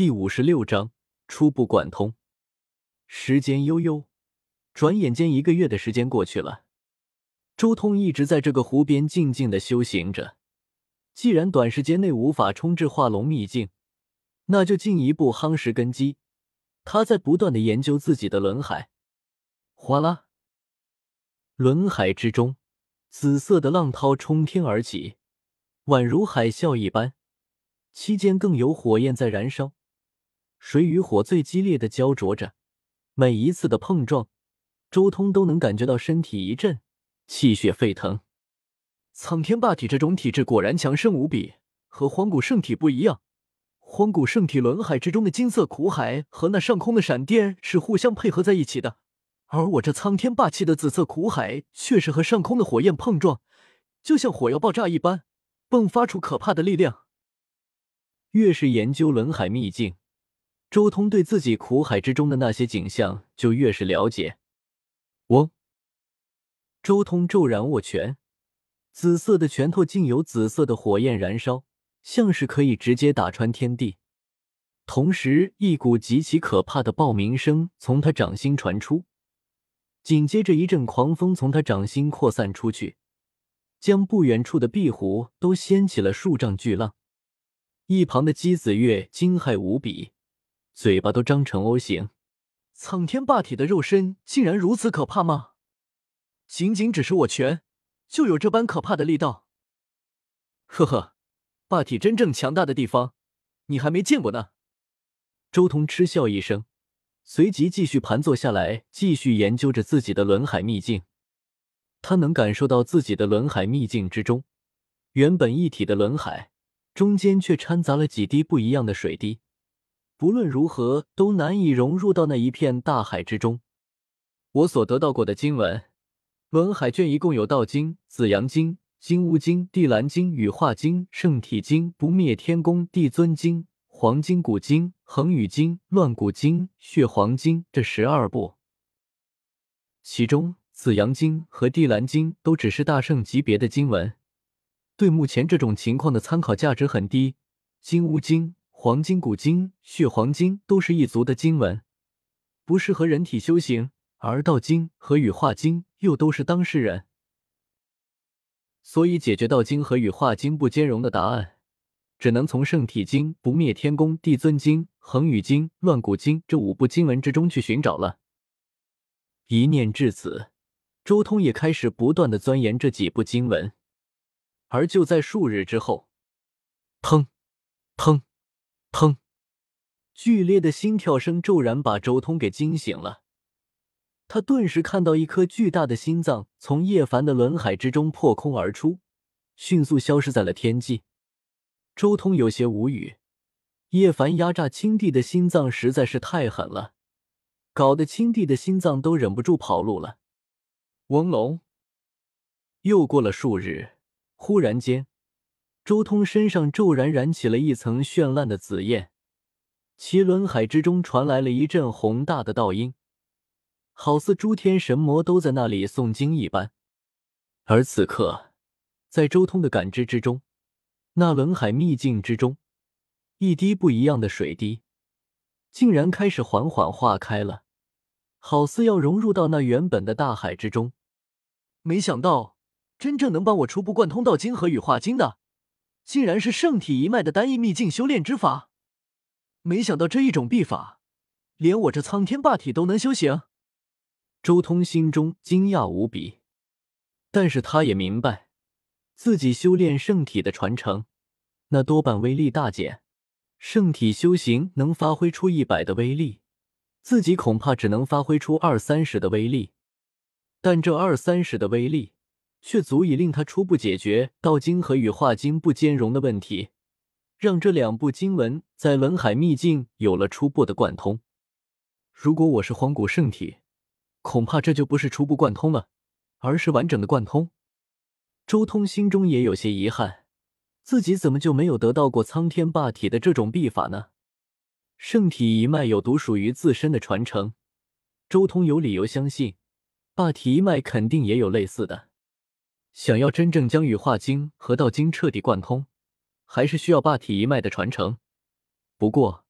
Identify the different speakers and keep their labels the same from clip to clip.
Speaker 1: 第五十六章初步贯通。时间悠悠，转眼间一个月的时间过去了。周通一直在这个湖边静静的修行着。既然短时间内无法冲至化龙秘境，那就进一步夯实根基。他在不断的研究自己的轮海。哗啦，轮海之中，紫色的浪涛冲天而起，宛如海啸一般。期间更有火焰在燃烧，水与火最激烈的焦灼着。每一次的碰撞，周通都能感觉到身体一震，气血沸腾。苍天霸体这种体质果然强盛无比，和荒古圣体不一样。荒古圣体轮海之中的金色苦海和那上空的闪电是互相配合在一起的，而我这苍天霸气的紫色苦海却是和上空的火焰碰撞，就像火药爆炸一般，迸发出可怕的力量。越是研究轮海秘境，周通对自己苦海之中的那些景象就越是了解。我！周通骤然握拳，紫色的拳头竟有紫色的火焰燃烧，像是可以直接打穿天地。同时，一股极其可怕的爆鸣声从他掌心传出，紧接着一阵狂风从他掌心扩散出去，将不远处的壁虎都掀起了数丈巨浪。一旁的姬子月惊骇无比，嘴巴都张成 O 形。苍天霸体的肉身竟然如此可怕吗？仅仅只是握拳，就有这般可怕的力道？呵呵，霸体真正强大的地方，你还没见过呢。周通嗤笑一声，随即继续盘坐下来，继续研究着自己的轮海秘境。他能感受到自己的轮海秘境之中，原本一体的轮海。中间却掺杂了几滴不一样的水滴，不论如何都难以融入到那一片大海之中。我所得到过的经文，文海卷一共有《道经》《紫阳经》《金乌经》《地蓝经》《羽化经》《圣体经》《不灭天宫》《帝尊经》《黄金古经》《恒宇经》《乱古经》《血黄经》这十二部，其中《紫阳经》和《地蓝经》都只是大圣级别的经文。对目前这种情况的参考价值很低，《金乌经》《黄金古经》《血黄金》都是一族的经文，不适合人体修行；而《道经》和《羽化经》又都是当事人，所以解决《道经》和《羽化经》不兼容的答案，只能从《圣体经》《不灭天宫》《帝尊经》《恒宇经》《乱古经》这五部经文之中去寻找了。一念至此，周通也开始不断的钻研这几部经文。而就在数日之后，砰，砰，砰，剧烈的心跳声骤然把周通给惊醒了。他顿时看到一颗巨大的心脏从叶凡的轮海之中破空而出，迅速消失在了天际。周通有些无语，叶凡压榨青帝的心脏实在是太狠了，搞得青帝的心脏都忍不住跑路了。翁龙，又过了数日。忽然间，周通身上骤然燃起了一层绚烂的紫焰，其轮海之中传来了一阵宏大的道音，好似诸天神魔都在那里诵经一般。而此刻，在周通的感知之中，那轮海秘境之中，一滴不一样的水滴，竟然开始缓缓化开了，好似要融入到那原本的大海之中。没想到。真正能帮我初步贯通道经和羽化经的，竟然是圣体一脉的单一秘境修炼之法。没想到这一种秘法，连我这苍天霸体都能修行。周通心中惊讶无比，但是他也明白，自己修炼圣体的传承，那多半威力大减。圣体修行能发挥出一百的威力，自己恐怕只能发挥出二三十的威力。但这二三十的威力。却足以令他初步解决《道经》和《羽化经》不兼容的问题，让这两部经文在轮海秘境有了初步的贯通。如果我是荒古圣体，恐怕这就不是初步贯通了，而是完整的贯通。周通心中也有些遗憾，自己怎么就没有得到过苍天霸体的这种秘法呢？圣体一脉有独属于自身的传承，周通有理由相信，霸体一脉肯定也有类似的。想要真正将羽化经和道经彻底贯通，还是需要霸体一脉的传承。不过，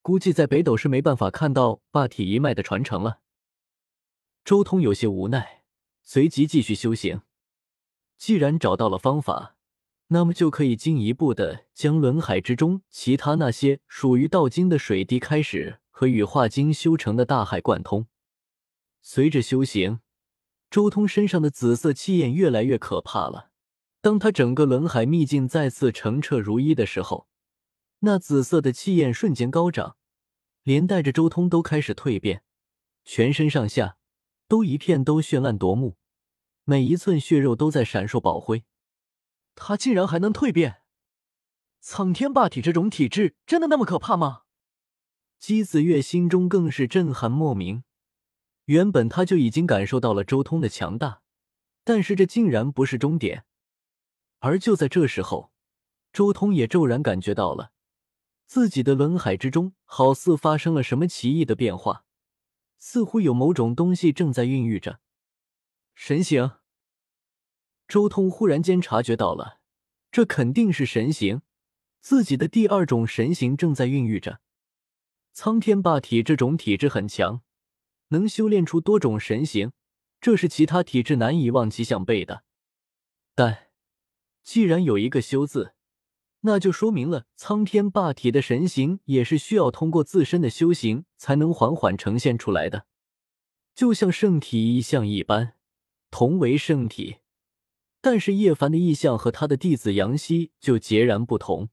Speaker 1: 估计在北斗是没办法看到霸体一脉的传承了。周通有些无奈，随即继续修行。既然找到了方法，那么就可以进一步的将轮海之中其他那些属于道经的水滴开始和羽化经修成的大海贯通。随着修行，周通身上的紫色气焰越来越可怕了。当他整个轮海秘境再次澄澈如一的时候，那紫色的气焰瞬间高涨，连带着周通都开始蜕变，全身上下都一片都绚烂夺目，每一寸血肉都在闪烁宝辉。他竟然还能蜕变！苍天霸体这种体质真的那么可怕吗？姬子月心中更是震撼莫名。原本他就已经感受到了周通的强大，但是这竟然不是终点。而就在这时候，周通也骤然感觉到了，自己的轮海之中好似发生了什么奇异的变化，似乎有某种东西正在孕育着。神形。周通忽然间察觉到了，这肯定是神形，自己的第二种神形正在孕育着。苍天霸体这种体质很强，能修炼出多种神形，这是其他体质难以望其项背的。但既然有一个“修”字，那就说明了苍天霸体的神形也是需要通过自身的修行才能缓缓呈现出来的，就像圣体意象一般，同为圣体。但是叶凡的意象和他的弟子杨希就截然不同。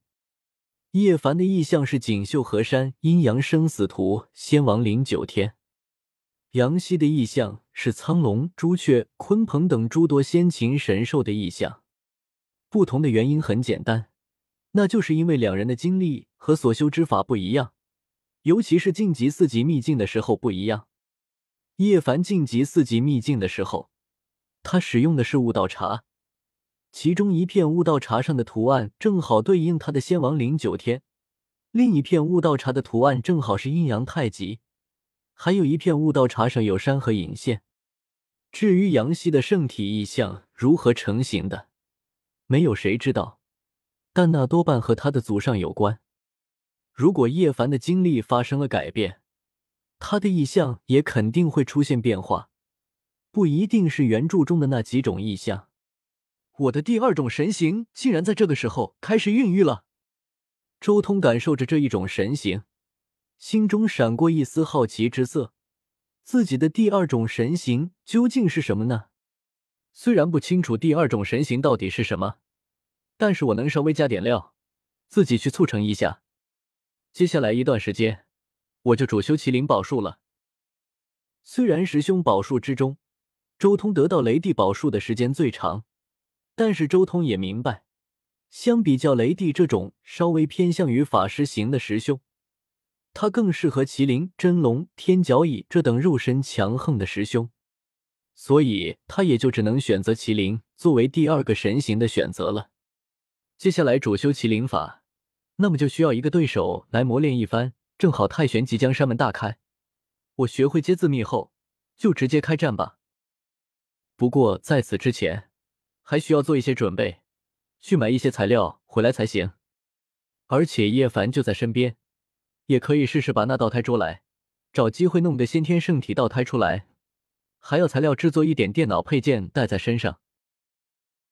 Speaker 1: 叶凡的意象是锦绣河山、阴阳生死图、仙王临九天；杨希的意象是苍龙、朱雀、鲲鹏等诸多先秦神兽的意象。不同的原因很简单，那就是因为两人的经历和所修之法不一样，尤其是晋级四级秘境的时候不一样。叶凡晋级四级秘境的时候，他使用的是悟道茶。其中一片悟道茶上的图案正好对应他的仙王临九天，另一片悟道茶的图案正好是阴阳太极，还有一片悟道茶上有山河隐现。至于杨希的圣体意象如何成型的，没有谁知道，但那多半和他的祖上有关。如果叶凡的经历发生了改变，他的意象也肯定会出现变化，不一定是原著中的那几种意象。我的第二种神形竟然在这个时候开始孕育了。周通感受着这一种神形，心中闪过一丝好奇之色。自己的第二种神形究竟是什么呢？虽然不清楚第二种神形到底是什么，但是我能稍微加点料，自己去促成一下。接下来一段时间，我就主修麒麟宝术了。虽然十凶宝术之中，周通得到雷帝宝术的时间最长。但是周通也明白，相比较雷帝这种稍微偏向于法师型的师兄，他更适合麒麟、真龙、天角蚁这等肉身强横的师兄，所以他也就只能选择麒麟作为第二个神形的选择了。接下来主修麒麟法，那么就需要一个对手来磨练一番。正好太玄即将山门大开，我学会接字秘后，就直接开战吧。不过在此之前。还需要做一些准备，去买一些材料回来才行。而且叶凡就在身边，也可以试试把那道胎捉来，找机会弄个先天圣体道胎出来。还要材料制作一点电脑配件带在身上。